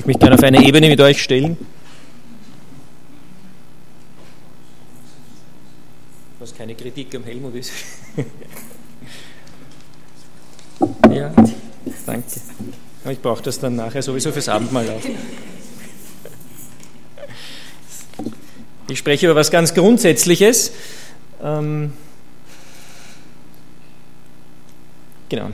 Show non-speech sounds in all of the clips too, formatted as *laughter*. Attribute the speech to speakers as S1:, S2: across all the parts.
S1: Möchte mich gerne auf eine Ebene mit euch stellen. Was keine Kritik am Helmut ist. *laughs* ja, danke. Ich brauche das dann nachher sowieso fürs Abendmahl auch. Ich spreche über was ganz Grundsätzliches. Ähm, genau.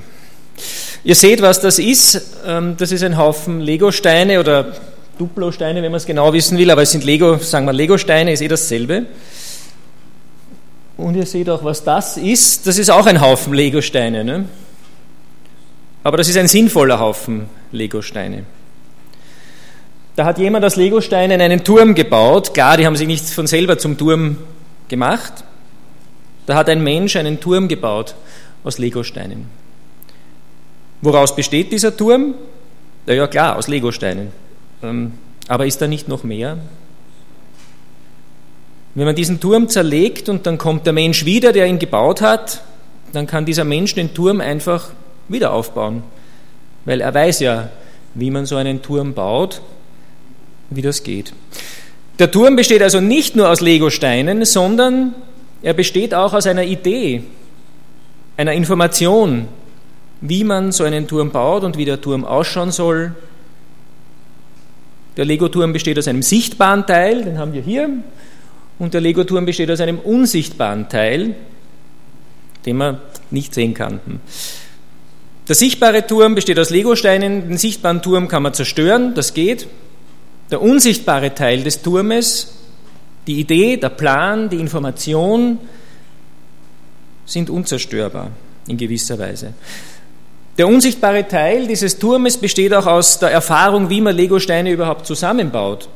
S1: Ihr seht, was das ist. Ähm, das ist ein Haufen Lego-Steine oder Duplo-Steine, wenn man es genau wissen will, aber es sind Lego, sagen wir Lego-Steine, ist eh dasselbe. Und ihr seht auch, was das ist. Das ist auch ein Haufen Lego-Steine. Ne? Aber das ist ein sinnvoller Haufen Lego-Steine. Da hat jemand aus Legosteinen einen Turm gebaut. Klar, die haben sich nicht von selber zum Turm gemacht. Da hat ein Mensch einen Turm gebaut aus Legosteinen. Woraus besteht dieser Turm? Na ja, klar, aus Legosteinen. Ähm, aber ist da nicht noch mehr? Wenn man diesen Turm zerlegt und dann kommt der Mensch wieder, der ihn gebaut hat, dann kann dieser Mensch den Turm einfach wieder aufbauen. Weil er weiß ja, wie man so einen Turm baut wie das geht. Der Turm besteht also nicht nur aus Legosteinen, sondern er besteht auch aus einer Idee, einer Information, wie man so einen Turm baut und wie der Turm ausschauen soll. Der Legoturm besteht aus einem sichtbaren Teil, den haben wir hier, und der Legoturm besteht aus einem unsichtbaren Teil, den man nicht sehen kann. Der sichtbare Turm besteht aus Legosteinen, den sichtbaren Turm kann man zerstören, das geht, der unsichtbare Teil des Turmes, die Idee, der Plan, die Information sind unzerstörbar in gewisser Weise. Der unsichtbare Teil dieses Turmes besteht auch aus der Erfahrung, wie man Legosteine überhaupt zusammenbaut.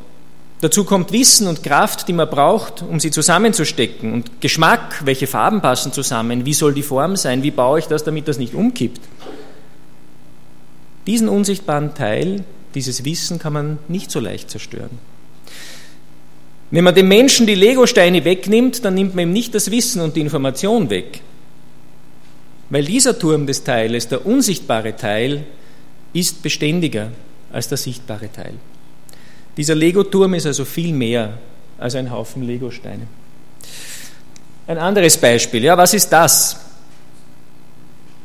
S1: Dazu kommt Wissen und Kraft, die man braucht, um sie zusammenzustecken. Und Geschmack, welche Farben passen zusammen, wie soll die Form sein, wie baue ich das, damit das nicht umkippt. Diesen unsichtbaren Teil dieses Wissen kann man nicht so leicht zerstören. Wenn man dem Menschen die Legosteine wegnimmt, dann nimmt man ihm nicht das Wissen und die Information weg. Weil dieser Turm des Teiles, der unsichtbare Teil, ist beständiger als der sichtbare Teil. Dieser Lego-Turm ist also viel mehr als ein Haufen Legosteine. Ein anderes Beispiel, ja, was ist das?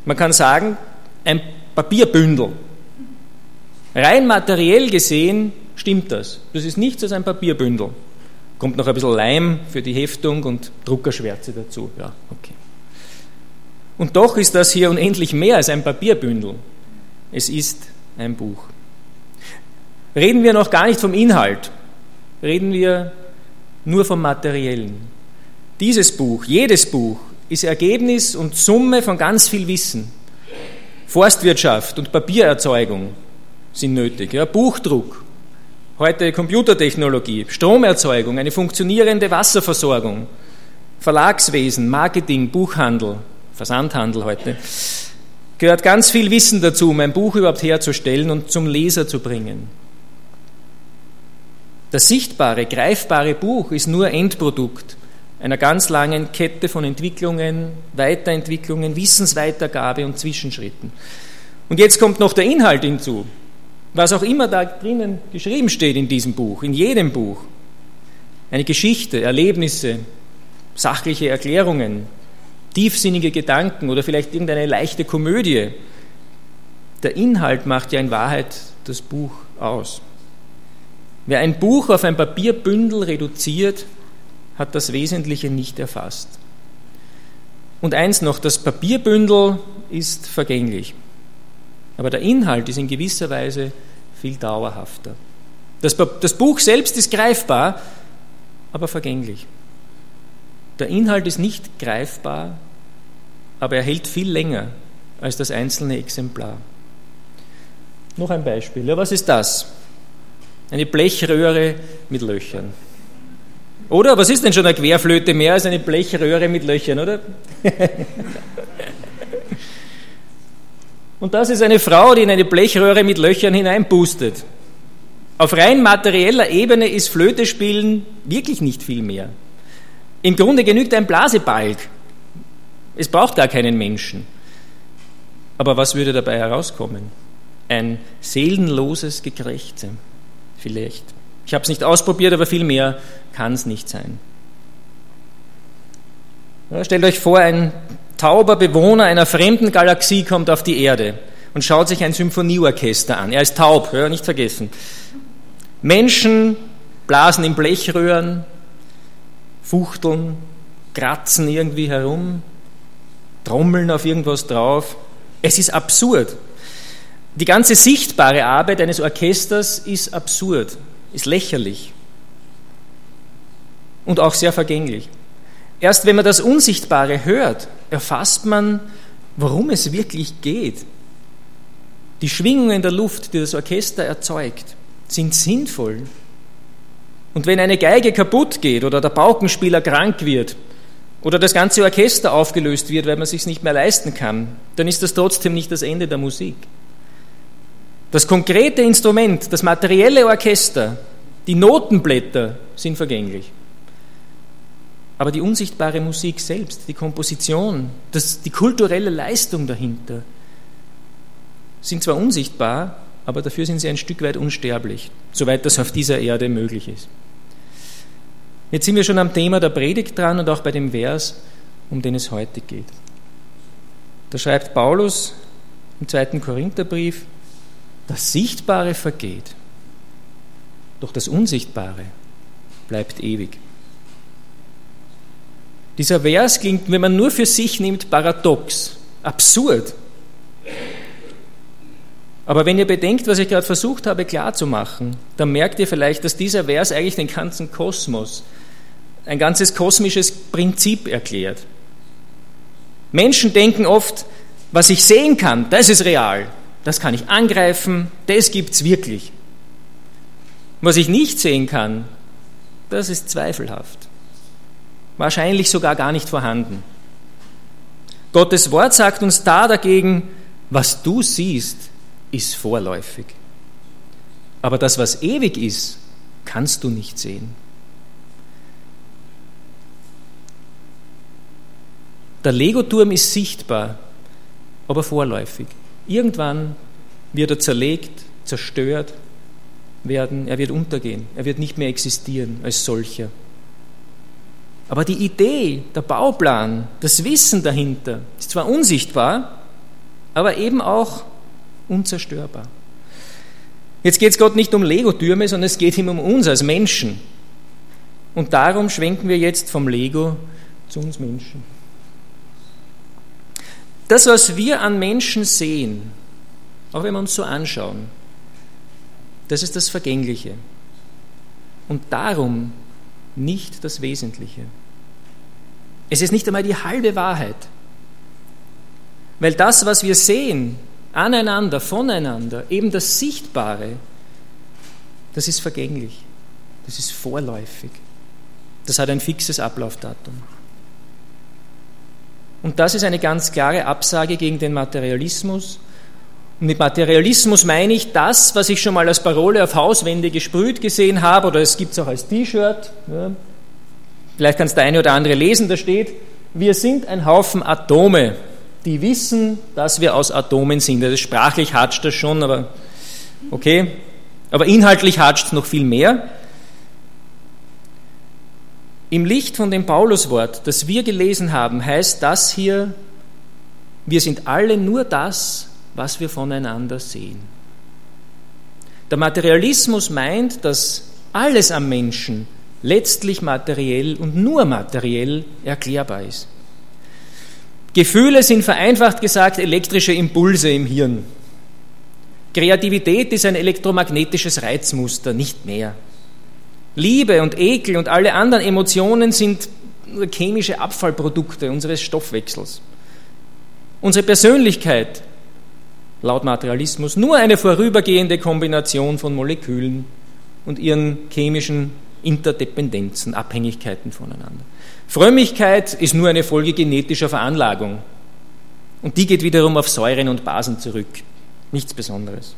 S1: Man kann sagen, ein Papierbündel. Rein materiell gesehen stimmt das. Das ist nichts als ein Papierbündel. Kommt noch ein bisschen Leim für die Heftung und Druckerschwärze dazu. Ja, okay. Und doch ist das hier unendlich mehr als ein Papierbündel. Es ist ein Buch. Reden wir noch gar nicht vom Inhalt, reden wir nur vom Materiellen. Dieses Buch, jedes Buch, ist Ergebnis und Summe von ganz viel Wissen. Forstwirtschaft und Papiererzeugung, sind nötig. Ja, Buchdruck, heute Computertechnologie, Stromerzeugung, eine funktionierende Wasserversorgung, Verlagswesen, Marketing, Buchhandel, Versandhandel heute. Gehört ganz viel Wissen dazu, um ein Buch überhaupt herzustellen und zum Leser zu bringen. Das sichtbare, greifbare Buch ist nur Endprodukt einer ganz langen Kette von Entwicklungen, Weiterentwicklungen, Wissensweitergabe und Zwischenschritten. Und jetzt kommt noch der Inhalt hinzu was auch immer da drinnen geschrieben steht in diesem Buch, in jedem Buch. Eine Geschichte, Erlebnisse, sachliche Erklärungen, tiefsinnige Gedanken oder vielleicht irgendeine leichte Komödie. Der Inhalt macht ja in Wahrheit das Buch aus. Wer ein Buch auf ein Papierbündel reduziert, hat das Wesentliche nicht erfasst. Und eins noch, das Papierbündel ist vergänglich. Aber der Inhalt ist in gewisser Weise viel dauerhafter. Das, das Buch selbst ist greifbar, aber vergänglich. Der Inhalt ist nicht greifbar, aber er hält viel länger als das einzelne Exemplar. Noch ein Beispiel. Ja, was ist das? Eine Blechröhre mit Löchern. Oder was ist denn schon eine Querflöte mehr als eine Blechröhre mit Löchern, oder? Und das ist eine Frau, die in eine Blechröhre mit Löchern hineinpustet. Auf rein materieller Ebene ist Flötespielen wirklich nicht viel mehr. Im Grunde genügt ein Blasebalg. Es braucht gar keinen Menschen. Aber was würde dabei herauskommen? Ein seelenloses Gekrächze. vielleicht. Ich habe es nicht ausprobiert, aber viel mehr kann es nicht sein. Ja, stellt euch vor, ein tauber Bewohner einer fremden Galaxie kommt auf die Erde und schaut sich ein Symphonieorchester an. Er ist taub, ja, nicht vergessen. Menschen blasen in Blechröhren, fuchteln, kratzen irgendwie herum, trommeln auf irgendwas drauf. Es ist absurd. Die ganze sichtbare Arbeit eines Orchesters ist absurd, ist lächerlich und auch sehr vergänglich. Erst wenn man das Unsichtbare hört, erfasst man, worum es wirklich geht. Die Schwingungen der Luft, die das Orchester erzeugt, sind sinnvoll. Und wenn eine Geige kaputt geht oder der Paukenspieler krank wird oder das ganze Orchester aufgelöst wird, weil man es sich nicht mehr leisten kann, dann ist das trotzdem nicht das Ende der Musik. Das konkrete Instrument, das materielle Orchester, die Notenblätter sind vergänglich. Aber die unsichtbare Musik selbst, die Komposition, das, die kulturelle Leistung dahinter, sind zwar unsichtbar, aber dafür sind sie ein Stück weit unsterblich, soweit das auf dieser Erde möglich ist. Jetzt sind wir schon am Thema der Predigt dran und auch bei dem Vers, um den es heute geht. Da schreibt Paulus im zweiten Korintherbrief, das Sichtbare vergeht, doch das Unsichtbare bleibt ewig. Dieser Vers klingt, wenn man nur für sich nimmt, paradox, absurd. Aber wenn ihr bedenkt, was ich gerade versucht habe klarzumachen, dann merkt ihr vielleicht, dass dieser Vers eigentlich den ganzen Kosmos, ein ganzes kosmisches Prinzip erklärt. Menschen denken oft, was ich sehen kann, das ist real, das kann ich angreifen, das gibt es wirklich. Was ich nicht sehen kann, das ist zweifelhaft. Wahrscheinlich sogar gar nicht vorhanden. Gottes Wort sagt uns da dagegen, was du siehst, ist vorläufig. Aber das, was ewig ist, kannst du nicht sehen. Der Legoturm ist sichtbar, aber vorläufig. Irgendwann wird er zerlegt, zerstört werden, er wird untergehen, er wird nicht mehr existieren als solcher. Aber die Idee, der Bauplan, das Wissen dahinter ist zwar unsichtbar, aber eben auch unzerstörbar. Jetzt geht es Gott nicht um Lego-Türme, sondern es geht ihm um uns als Menschen. Und darum schwenken wir jetzt vom Lego zu uns Menschen. Das, was wir an Menschen sehen, auch wenn wir uns so anschauen, das ist das Vergängliche. Und darum nicht das Wesentliche. Es ist nicht einmal die halbe Wahrheit. Weil das, was wir sehen, aneinander, voneinander, eben das Sichtbare, das ist vergänglich, das ist vorläufig, das hat ein fixes Ablaufdatum. Und das ist eine ganz klare Absage gegen den Materialismus. Und mit Materialismus meine ich das, was ich schon mal als Parole auf Hauswände gesprüht gesehen habe, oder es gibt es auch als T-Shirt. Ja. Vielleicht kann es der eine oder andere lesen, da steht, wir sind ein Haufen Atome die wissen, dass wir aus Atomen sind. Also sprachlich hatscht das schon, aber okay. Aber inhaltlich hatscht es noch viel mehr. Im Licht von dem Pauluswort, das wir gelesen haben, heißt das hier, wir sind alle nur das, was wir voneinander sehen. Der Materialismus meint, dass alles am Menschen letztlich materiell und nur materiell erklärbar ist. Gefühle sind vereinfacht gesagt elektrische Impulse im Hirn. Kreativität ist ein elektromagnetisches Reizmuster, nicht mehr. Liebe und Ekel und alle anderen Emotionen sind chemische Abfallprodukte unseres Stoffwechsels. Unsere Persönlichkeit, laut Materialismus, nur eine vorübergehende Kombination von Molekülen und ihren chemischen Interdependenzen, Abhängigkeiten voneinander. Frömmigkeit ist nur eine Folge genetischer Veranlagung. Und die geht wiederum auf Säuren und Basen zurück. Nichts Besonderes.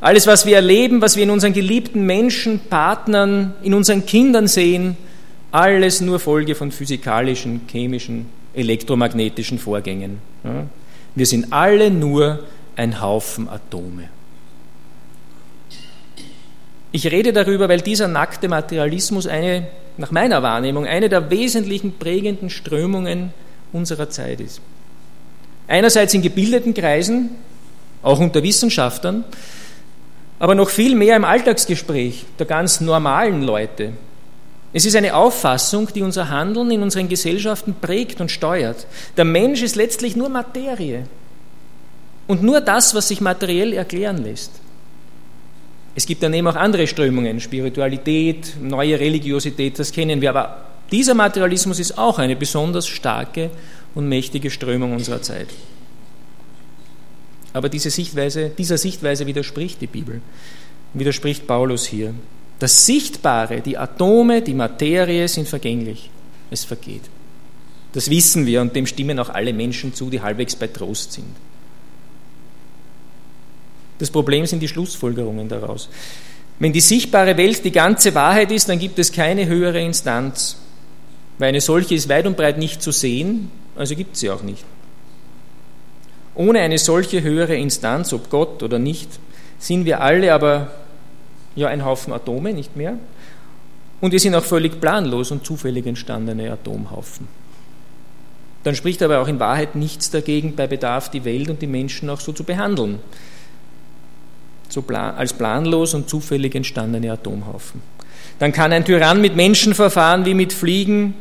S1: Alles, was wir erleben, was wir in unseren geliebten Menschen, Partnern, in unseren Kindern sehen, alles nur Folge von physikalischen, chemischen, elektromagnetischen Vorgängen. Wir sind alle nur ein Haufen Atome. Ich rede darüber, weil dieser nackte Materialismus eine, nach meiner Wahrnehmung, eine der wesentlichen prägenden Strömungen unserer Zeit ist. Einerseits in gebildeten Kreisen, auch unter Wissenschaftlern, aber noch viel mehr im Alltagsgespräch der ganz normalen Leute. Es ist eine Auffassung, die unser Handeln in unseren Gesellschaften prägt und steuert. Der Mensch ist letztlich nur Materie und nur das, was sich materiell erklären lässt. Es gibt daneben auch andere Strömungen, Spiritualität, neue Religiosität, das kennen wir, aber dieser Materialismus ist auch eine besonders starke und mächtige Strömung unserer Zeit. Aber diese Sichtweise, dieser Sichtweise widerspricht die Bibel, widerspricht Paulus hier. Das Sichtbare, die Atome, die Materie sind vergänglich. Es vergeht. Das wissen wir und dem stimmen auch alle Menschen zu, die halbwegs bei Trost sind. Das Problem sind die Schlussfolgerungen daraus. Wenn die sichtbare Welt die ganze Wahrheit ist, dann gibt es keine höhere Instanz, weil eine solche ist weit und breit nicht zu sehen, also gibt es sie auch nicht. Ohne eine solche höhere Instanz, ob Gott oder nicht, sind wir alle aber ja ein Haufen Atome, nicht mehr. Und wir sind auch völlig planlos und zufällig entstandene Atomhaufen. Dann spricht aber auch in Wahrheit nichts dagegen, bei Bedarf die Welt und die Menschen auch so zu behandeln so als planlos und zufällig entstandene Atomhaufen. Dann kann ein Tyrann mit Menschen verfahren wie mit Fliegen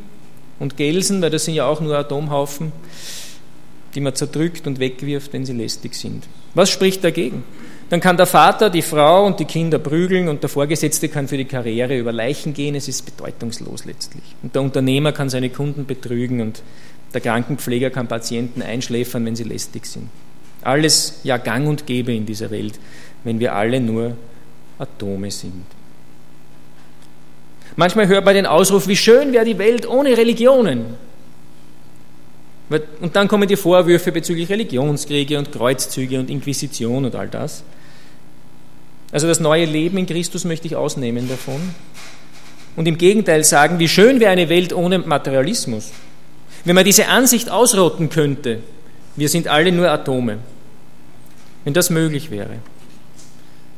S1: und Gelsen, weil das sind ja auch nur Atomhaufen, die man zerdrückt und wegwirft, wenn sie lästig sind. Was spricht dagegen? Dann kann der Vater die Frau und die Kinder prügeln und der Vorgesetzte kann für die Karriere über Leichen gehen. Es ist bedeutungslos letztlich. Und der Unternehmer kann seine Kunden betrügen und der Krankenpfleger kann Patienten einschläfern, wenn sie lästig sind. Alles ja gang und gäbe in dieser Welt wenn wir alle nur Atome sind. Manchmal hört man den Ausruf, wie schön wäre die Welt ohne Religionen. Und dann kommen die Vorwürfe bezüglich Religionskriege und Kreuzzüge und Inquisition und all das. Also das neue Leben in Christus möchte ich ausnehmen davon. Und im Gegenteil sagen, wie schön wäre eine Welt ohne Materialismus. Wenn man diese Ansicht ausrotten könnte, wir sind alle nur Atome. Wenn das möglich wäre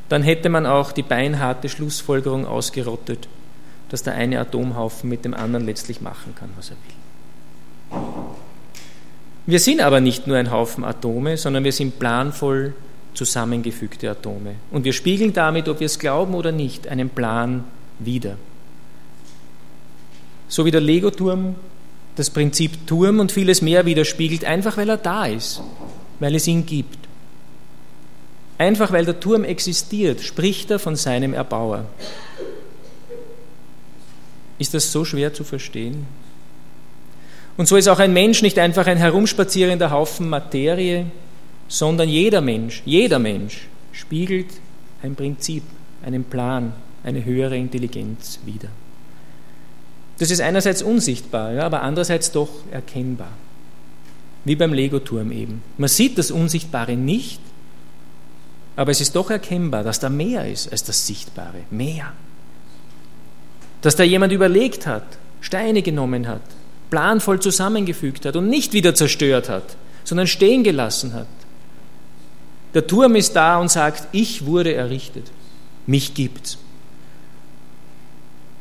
S1: dann hätte man auch die beinharte Schlussfolgerung ausgerottet, dass der eine Atomhaufen mit dem anderen letztlich machen kann, was er will. Wir sind aber nicht nur ein Haufen Atome, sondern wir sind planvoll zusammengefügte Atome. Und wir spiegeln damit, ob wir es glauben oder nicht, einen Plan wider. So wie der Legoturm das Prinzip Turm und vieles mehr widerspiegelt, einfach weil er da ist, weil es ihn gibt. Einfach weil der Turm existiert, spricht er von seinem Erbauer. Ist das so schwer zu verstehen? Und so ist auch ein Mensch nicht einfach ein herumspazierender Haufen Materie, sondern jeder Mensch, jeder Mensch spiegelt ein Prinzip, einen Plan, eine höhere Intelligenz wider. Das ist einerseits unsichtbar, ja, aber andererseits doch erkennbar. Wie beim Lego-Turm eben. Man sieht das Unsichtbare nicht, aber es ist doch erkennbar, dass da mehr ist als das Sichtbare. Mehr. Dass da jemand überlegt hat, Steine genommen hat, planvoll zusammengefügt hat und nicht wieder zerstört hat, sondern stehen gelassen hat. Der Turm ist da und sagt, ich wurde errichtet, mich gibt's.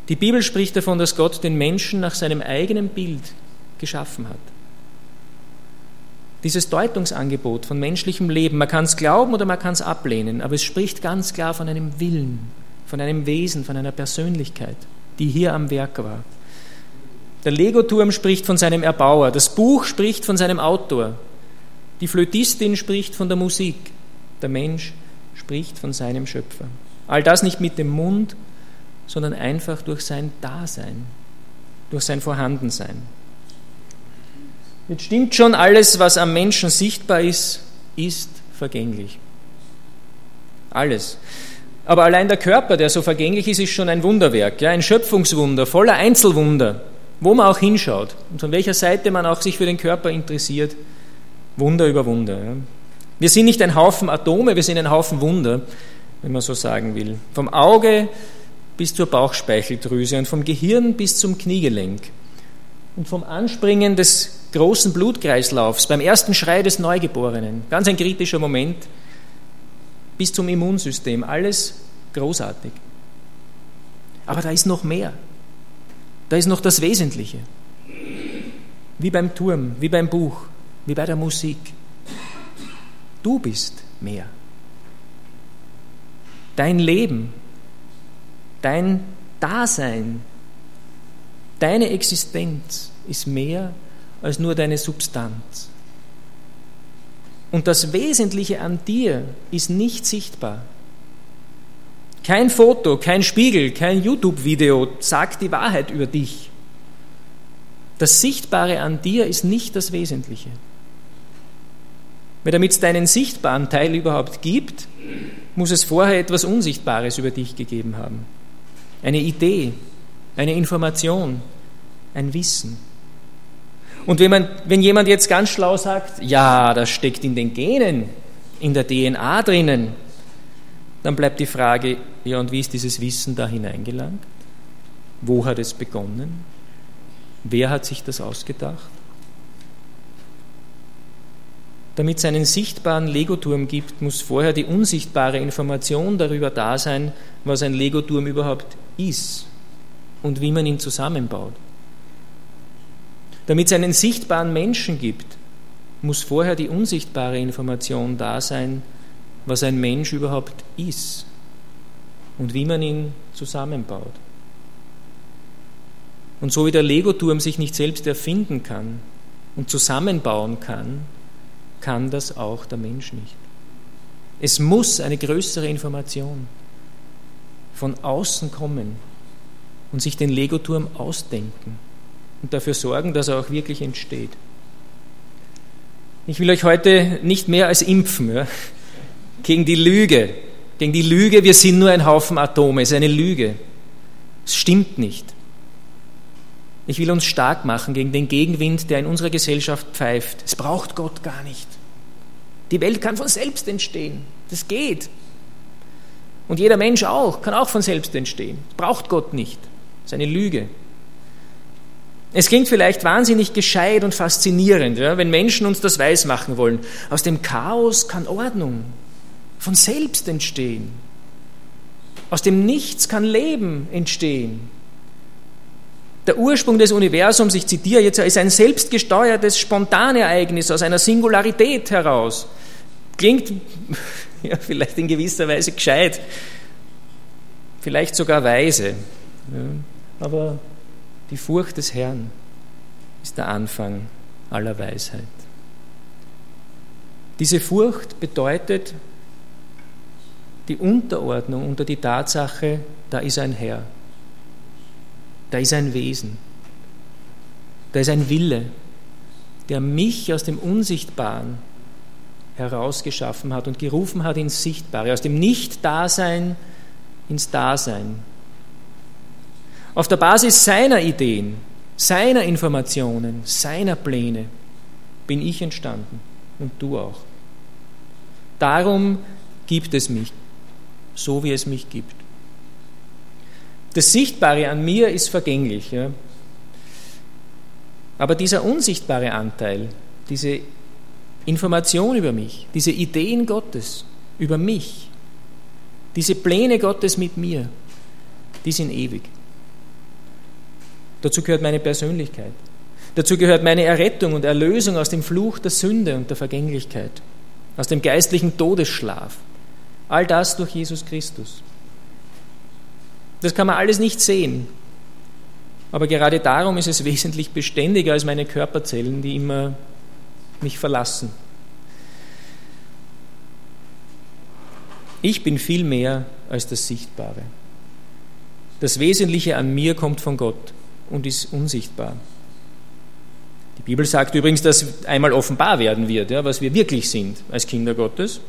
S1: Die Bibel spricht davon, dass Gott den Menschen nach seinem eigenen Bild geschaffen hat dieses Deutungsangebot von menschlichem Leben. Man kann es glauben oder man kann es ablehnen, aber es spricht ganz klar von einem Willen, von einem Wesen, von einer Persönlichkeit, die hier am Werk war. Der Legoturm spricht von seinem Erbauer, das Buch spricht von seinem Autor, die Flötistin spricht von der Musik, der Mensch spricht von seinem Schöpfer. All das nicht mit dem Mund, sondern einfach durch sein Dasein, durch sein Vorhandensein. Jetzt stimmt schon, alles, was am Menschen sichtbar ist, ist vergänglich. Alles. Aber allein der Körper, der so vergänglich ist, ist schon ein Wunderwerk, ja, ein Schöpfungswunder, voller Einzelwunder, wo man auch hinschaut und von welcher Seite man auch sich für den Körper interessiert. Wunder über Wunder. Wir sind nicht ein Haufen Atome, wir sind ein Haufen Wunder, wenn man so sagen will. Vom Auge bis zur Bauchspeicheldrüse und vom Gehirn bis zum Kniegelenk. Und vom Anspringen des großen Blutkreislaufs, beim ersten Schrei des Neugeborenen, ganz ein kritischer Moment, bis zum Immunsystem, alles großartig. Aber da ist noch mehr. Da ist noch das Wesentliche. Wie beim Turm, wie beim Buch, wie bei der Musik. Du bist mehr. Dein Leben, dein Dasein, deine Existenz ist mehr als nur deine Substanz. Und das Wesentliche an dir ist nicht sichtbar. Kein Foto, kein Spiegel, kein YouTube-Video sagt die Wahrheit über dich. Das Sichtbare an dir ist nicht das Wesentliche. Weil damit es deinen sichtbaren Teil überhaupt gibt, muss es vorher etwas Unsichtbares über dich gegeben haben. Eine Idee, eine Information, ein Wissen. Und wenn, man, wenn jemand jetzt ganz schlau sagt, ja, das steckt in den Genen, in der DNA drinnen, dann bleibt die Frage, ja, und wie ist dieses Wissen da hineingelangt? Wo hat es begonnen? Wer hat sich das ausgedacht? Damit es einen sichtbaren Legoturm gibt, muss vorher die unsichtbare Information darüber da sein, was ein Legoturm überhaupt ist und wie man ihn zusammenbaut. Damit es einen sichtbaren Menschen gibt, muss vorher die unsichtbare Information da sein, was ein Mensch überhaupt ist und wie man ihn zusammenbaut. Und so wie der Legoturm sich nicht selbst erfinden kann und zusammenbauen kann, kann das auch der Mensch nicht. Es muss eine größere Information von außen kommen und sich den Legoturm ausdenken und dafür sorgen, dass er auch wirklich entsteht. Ich will euch heute nicht mehr als impfen ja, gegen die Lüge, gegen die Lüge, wir sind nur ein Haufen Atome, ist eine Lüge. Es stimmt nicht. Ich will uns stark machen gegen den Gegenwind, der in unserer Gesellschaft pfeift. Es braucht Gott gar nicht. Die Welt kann von selbst entstehen. Das geht. Und jeder Mensch auch, kann auch von selbst entstehen. Braucht Gott nicht. Das ist eine Lüge. Es klingt vielleicht wahnsinnig gescheit und faszinierend, ja, wenn Menschen uns das weismachen wollen. Aus dem Chaos kann Ordnung von selbst entstehen. Aus dem Nichts kann Leben entstehen. Der Ursprung des Universums, ich zitiere jetzt, ist ein selbstgesteuertes Spontanereignis aus einer Singularität heraus. Klingt *laughs* ja, vielleicht in gewisser Weise gescheit, vielleicht sogar weise. Ja, aber die Furcht des Herrn ist der Anfang aller Weisheit. Diese Furcht bedeutet die Unterordnung unter die Tatsache, da ist ein Herr. Da ist ein Wesen, da ist ein Wille, der mich aus dem Unsichtbaren herausgeschaffen hat und gerufen hat ins Sichtbare, aus dem Nicht-Dasein ins Dasein. Auf der Basis seiner Ideen, seiner Informationen, seiner Pläne bin ich entstanden und du auch. Darum gibt es mich, so wie es mich gibt. Das Sichtbare an mir ist vergänglich. Ja. Aber dieser unsichtbare Anteil, diese Information über mich, diese Ideen Gottes über mich, diese Pläne Gottes mit mir, die sind ewig. Dazu gehört meine Persönlichkeit. Dazu gehört meine Errettung und Erlösung aus dem Fluch der Sünde und der Vergänglichkeit, aus dem geistlichen Todesschlaf. All das durch Jesus Christus. Das kann man alles nicht sehen. Aber gerade darum ist es *laughs* wesentlich beständiger als meine Körperzellen, die immer mich verlassen. Ich bin viel mehr als das Sichtbare. Das Wesentliche an mir kommt von Gott und ist unsichtbar. Die Bibel sagt übrigens, dass einmal offenbar werden wird, ja, was wir wirklich sind als Kinder Gottes.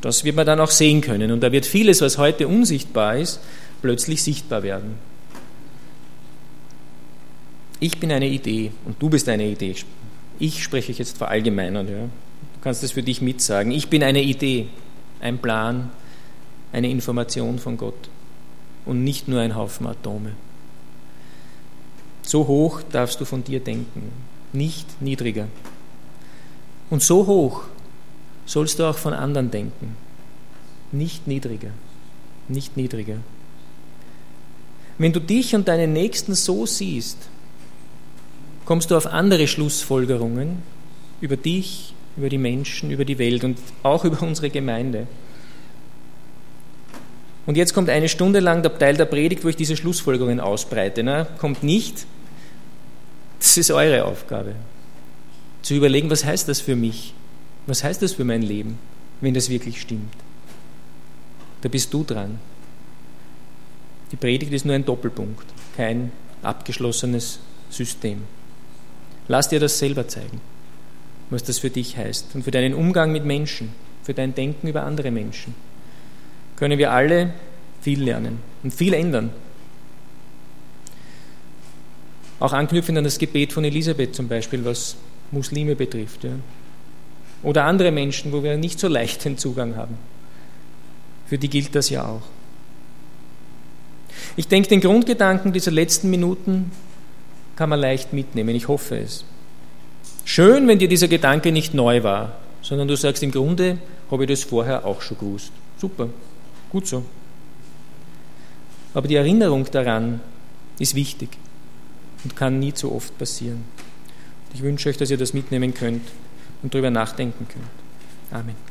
S1: Das wird man dann auch sehen können. Und da wird vieles, was heute unsichtbar ist, plötzlich sichtbar werden. Ich bin eine Idee und du bist eine Idee. Ich spreche jetzt verallgemeinert. Ja. Du kannst das für dich mitsagen. Ich bin eine Idee, ein Plan, eine Information von Gott und nicht nur ein Haufen Atome. So hoch darfst du von dir denken, nicht niedriger. Und so hoch sollst du auch von anderen denken, nicht niedriger, nicht niedriger. Wenn du dich und deinen Nächsten so siehst, kommst du auf andere Schlussfolgerungen über dich, über die Menschen, über die Welt und auch über unsere Gemeinde. Und jetzt kommt eine Stunde lang der Teil der Predigt, wo ich diese Schlussfolgerungen ausbreite. Na, kommt nicht. Das ist eure Aufgabe. Zu überlegen, was heißt das für mich? Was heißt das für mein Leben, wenn das wirklich stimmt? Da bist du dran. Die Predigt ist nur ein Doppelpunkt, kein abgeschlossenes System. Lass dir das selber zeigen, was das für dich heißt und für deinen Umgang mit Menschen, für dein Denken über andere Menschen. Können wir alle viel lernen und viel ändern. Auch anknüpfend an das Gebet von Elisabeth zum Beispiel, was Muslime betrifft. Ja. Oder andere Menschen, wo wir nicht so leicht den Zugang haben. Für die gilt das ja auch. Ich denke, den Grundgedanken dieser letzten Minuten kann man leicht mitnehmen. Ich hoffe es. Schön, wenn dir dieser Gedanke nicht neu war, sondern du sagst, im Grunde habe ich das vorher auch schon gewusst. Super, gut so. Aber die Erinnerung daran ist wichtig und kann nie zu oft passieren. Ich wünsche euch, dass ihr das mitnehmen könnt und darüber nachdenken könnt. Amen.